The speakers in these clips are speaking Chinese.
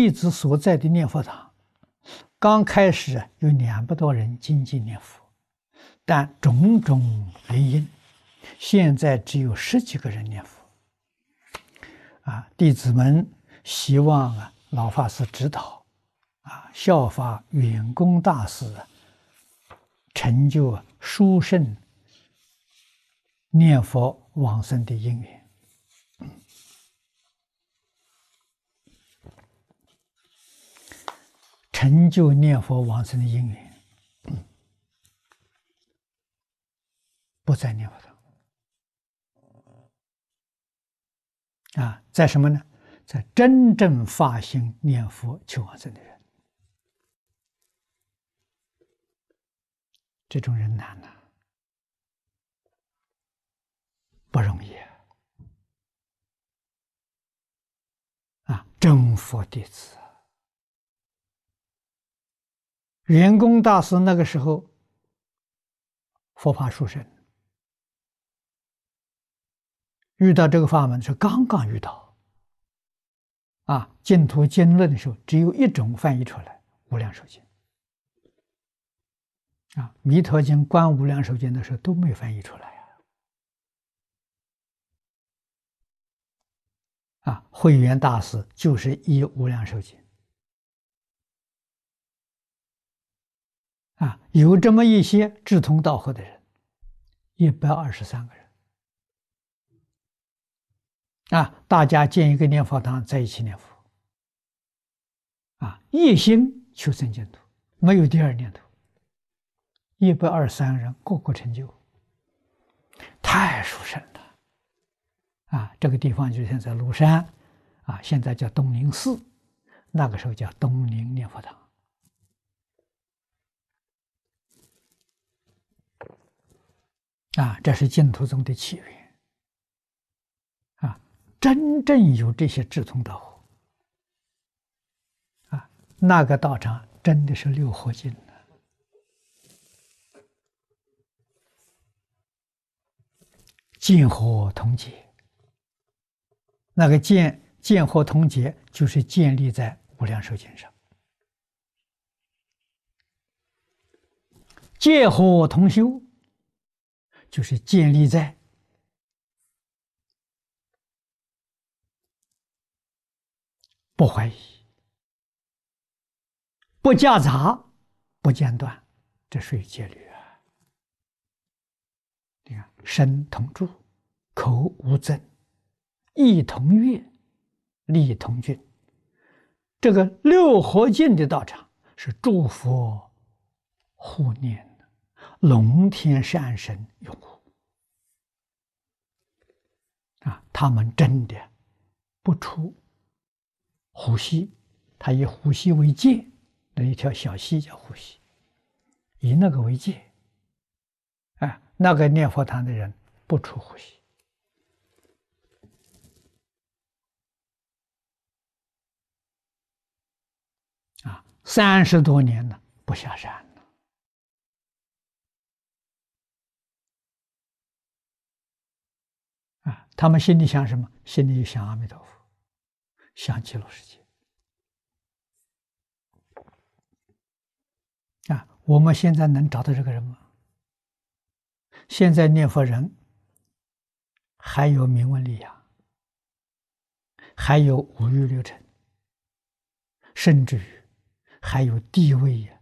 弟子所在的念佛堂，刚开始有两百多人精进念佛，但种种原因，现在只有十几个人念佛。啊，弟子们希望啊，老法师指导，啊，效法远公大师，成就殊胜念佛往生的因缘。成就念佛往生的因缘，不在念佛上啊，在什么呢？在真正发心念佛求往生的人，这种人难呐，不容易啊！真佛弟子。圆工大师那个时候，佛法殊胜，遇到这个法门是刚刚遇到，啊，净土经论的时候只有一种翻译出来，《无量寿经》，啊，《弥陀经》、《观无量寿经》的时候都没翻译出来呀，啊，慧远大师就是译《无量寿经》。啊，有这么一些志同道合的人，一百二十三个人，啊，大家建一个念佛堂，在一起念佛，啊，一心求生净土，没有第二念头。一百二十三人个个成就，太殊胜了，啊，这个地方就现在庐山，啊，现在叫东宁寺，那个时候叫东宁念佛堂。啊，这是净土宗的起源。啊，真正有这些志同道合。啊，那个道场真的是六合敬的，见合同解。那个见见合同解，就是建立在无量寿经上，戒火同修。就是建立在不怀疑、不夹杂、不间断，这属于戒律啊！你看，身同住，口无增，意同悦，力同均。这个六合敬的道场是诸佛护念。龙天善神拥护啊！他们真的不出湖西，他以湖西为界，那一条小溪叫湖西，以那个为界。啊，那个念佛堂的人不出湖西啊，三十多年了，不下山。他们心里想什么？心里就想阿弥陀佛，想极乐世界。啊，我们现在能找到这个人吗？现在念佛人还有名闻利养，还有五欲六尘，甚至于还有地位呀、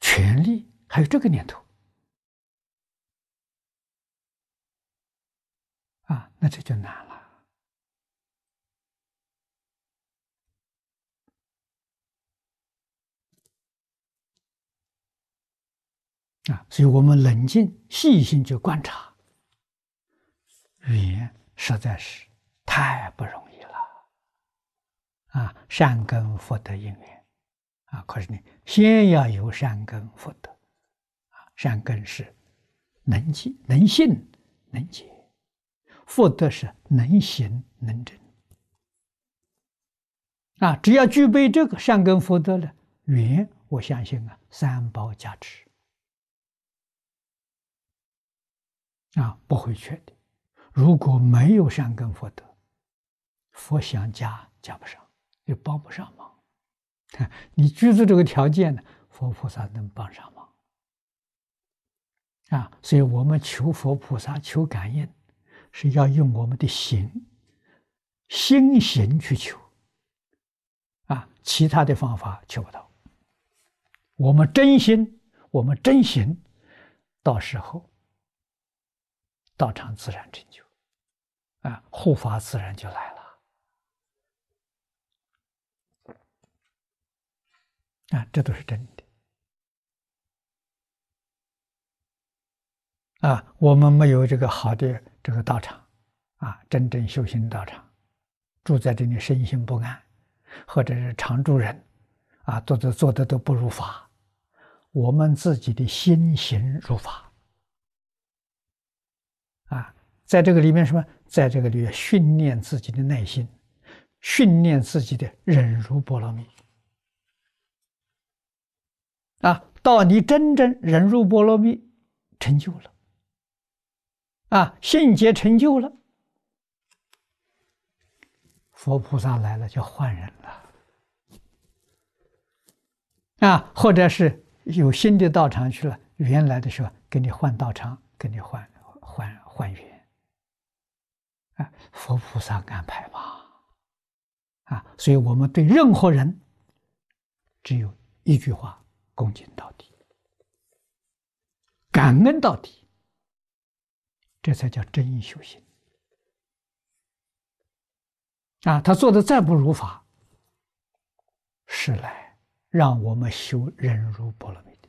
权力，还有这个念头。啊，那这就难了啊！所以我们冷静细心去观察，语言实在是太不容易了啊！善根福德因缘啊，可是你先要有善根福德啊，善根是能记、能信、能解。福德是能行能证啊！只要具备这个善根福德了，缘我相信啊，三宝加持啊，不会缺的。如果没有善根福德，佛想加加不上，也帮不上忙你具足这个条件呢，佛菩萨能帮上忙啊！所以我们求佛菩萨求感应，是要用我们的心心行去求啊，其他的方法求不到。我们真心，我们真行，到时候道场自然成就啊，护法自然就来了。啊，这都是真的。啊，我们没有这个好的这个道场，啊，真正修行道场，住在这里身心不安，或者是常住人，啊，做的做的都不如法。我们自己的心行如法，啊，在这个里面什么？在这个里面训练自己的耐心，训练自己的忍辱波罗蜜。啊，到你真正忍辱波罗蜜成就了，啊，信结成就了，佛菩萨来了就换人了，啊，或者是有新的道场去了，原来的时候给你换道场，给你换换换缘，啊，佛菩萨安排嘛，啊，所以我们对任何人只有一句话。恭敬到底，感恩到底，这才叫真修行啊！他做的再不如法，是来让我们修忍辱波罗蜜的。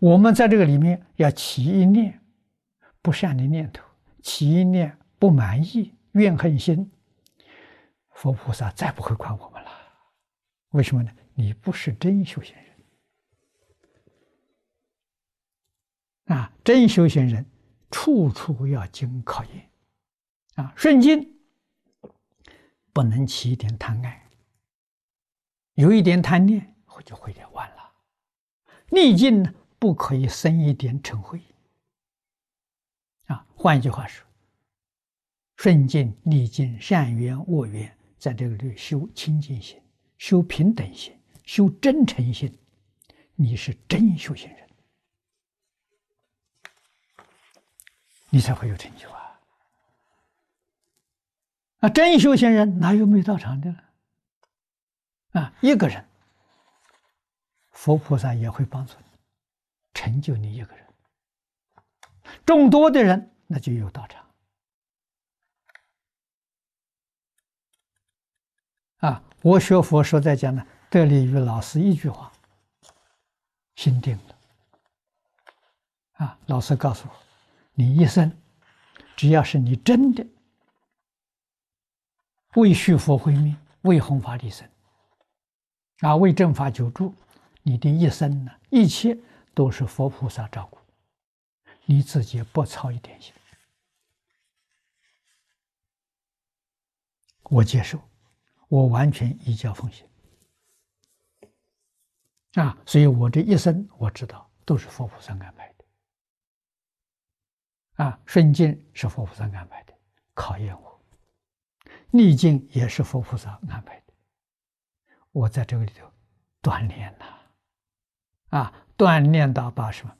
我们在这个里面要起一念不善的念头，起一念不满意、怨恨心，佛菩萨再不会管我们了。为什么呢？你不是真修行人啊！真修行人，处处要经考验啊！顺境不能起一点贪爱，有一点贪念，我就会点完了。逆境呢，不可以生一点嗔恚啊！换一句话说，顺境、逆境、善缘、恶缘，在这个里修清净心。修平等心，修真诚心，你是真修行人，你才会有成就啊！啊，真修行人哪有没道场的啊，一个人，佛菩萨也会帮助你，成就你一个人；众多的人，那就有道场。啊！我学佛说在讲呢，得力于老师一句话，心定了。啊，老师告诉我，你一生只要是你真的为续佛慧命、为弘法利生，啊，为正法久住，你的一生呢，一切都是佛菩萨照顾，你自己不操一点心，我接受。我完全依教奉行啊，所以我这一生我知道都是佛菩萨安排啊，顺境是佛菩萨安排的，考验我；逆境也是佛菩萨安排的，我在这个里头锻炼呐，啊，锻炼到把什么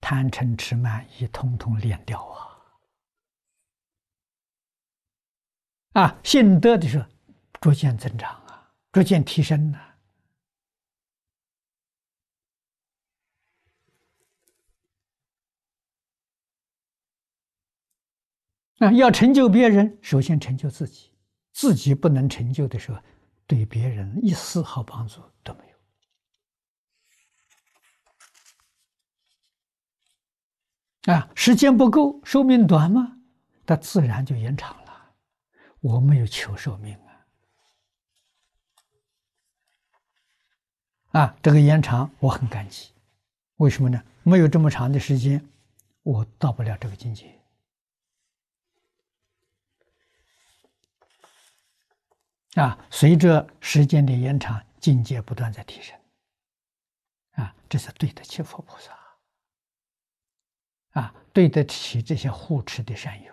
贪嗔痴慢疑统统练掉啊。啊，信德的时候逐渐增长啊，逐渐提升呐。啊，要成就别人，首先成就自己。自己不能成就的时候，对别人一丝毫帮助都没有。啊，时间不够，寿命短嘛，它自然就延长了。我没有求寿命啊！啊，这个延长我很感激。为什么呢？没有这么长的时间，我到不了这个境界。啊，随着时间的延长，境界不断在提升。啊，这是对得起佛菩萨。啊，对得起这些护持的善友。